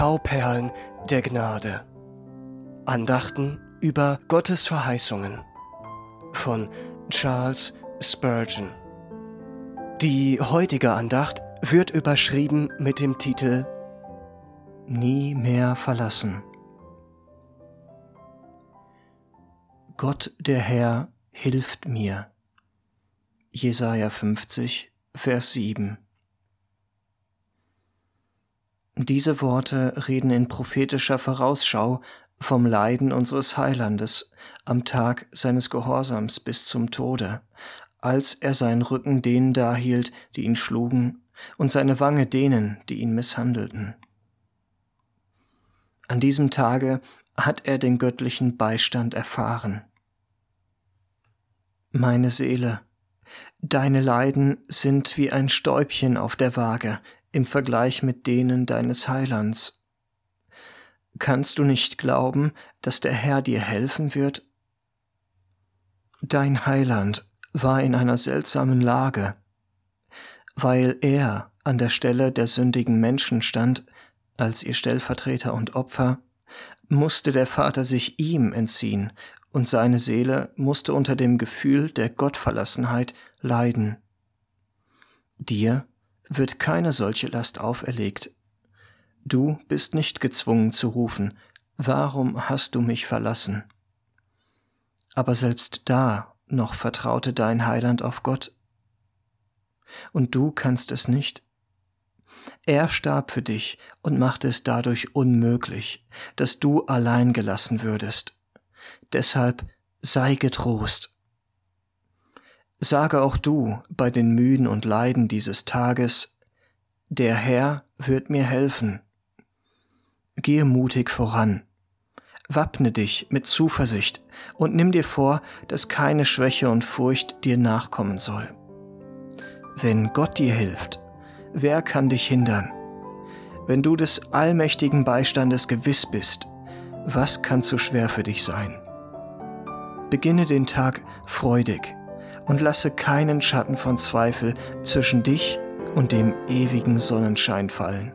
Schauperlen der Gnade. Andachten über Gottes Verheißungen von Charles Spurgeon. Die heutige Andacht wird überschrieben mit dem Titel Nie mehr verlassen. Gott der Herr hilft mir. Jesaja 50, Vers 7. Diese Worte reden in prophetischer Vorausschau vom Leiden unseres Heilandes am Tag seines Gehorsams bis zum Tode, als er seinen Rücken denen dahielt, die ihn schlugen, und seine Wange denen, die ihn misshandelten. An diesem Tage hat er den göttlichen Beistand erfahren. Meine Seele, deine Leiden sind wie ein Stäubchen auf der Waage im Vergleich mit denen deines Heilands. Kannst du nicht glauben, dass der Herr dir helfen wird? Dein Heiland war in einer seltsamen Lage. Weil er an der Stelle der sündigen Menschen stand, als ihr Stellvertreter und Opfer, musste der Vater sich ihm entziehen und seine Seele musste unter dem Gefühl der Gottverlassenheit leiden. Dir wird keine solche Last auferlegt. Du bist nicht gezwungen zu rufen, warum hast du mich verlassen? Aber selbst da noch vertraute dein Heiland auf Gott. Und du kannst es nicht. Er starb für dich und machte es dadurch unmöglich, dass du allein gelassen würdest. Deshalb sei getrost. Sage auch du bei den Mühen und Leiden dieses Tages, der Herr wird mir helfen. Gehe mutig voran. Wappne dich mit Zuversicht und nimm dir vor, dass keine Schwäche und Furcht dir nachkommen soll. Wenn Gott dir hilft, wer kann dich hindern? Wenn du des allmächtigen Beistandes gewiss bist, was kann zu schwer für dich sein? Beginne den Tag freudig und lasse keinen Schatten von Zweifel zwischen dich und dem ewigen Sonnenschein fallen.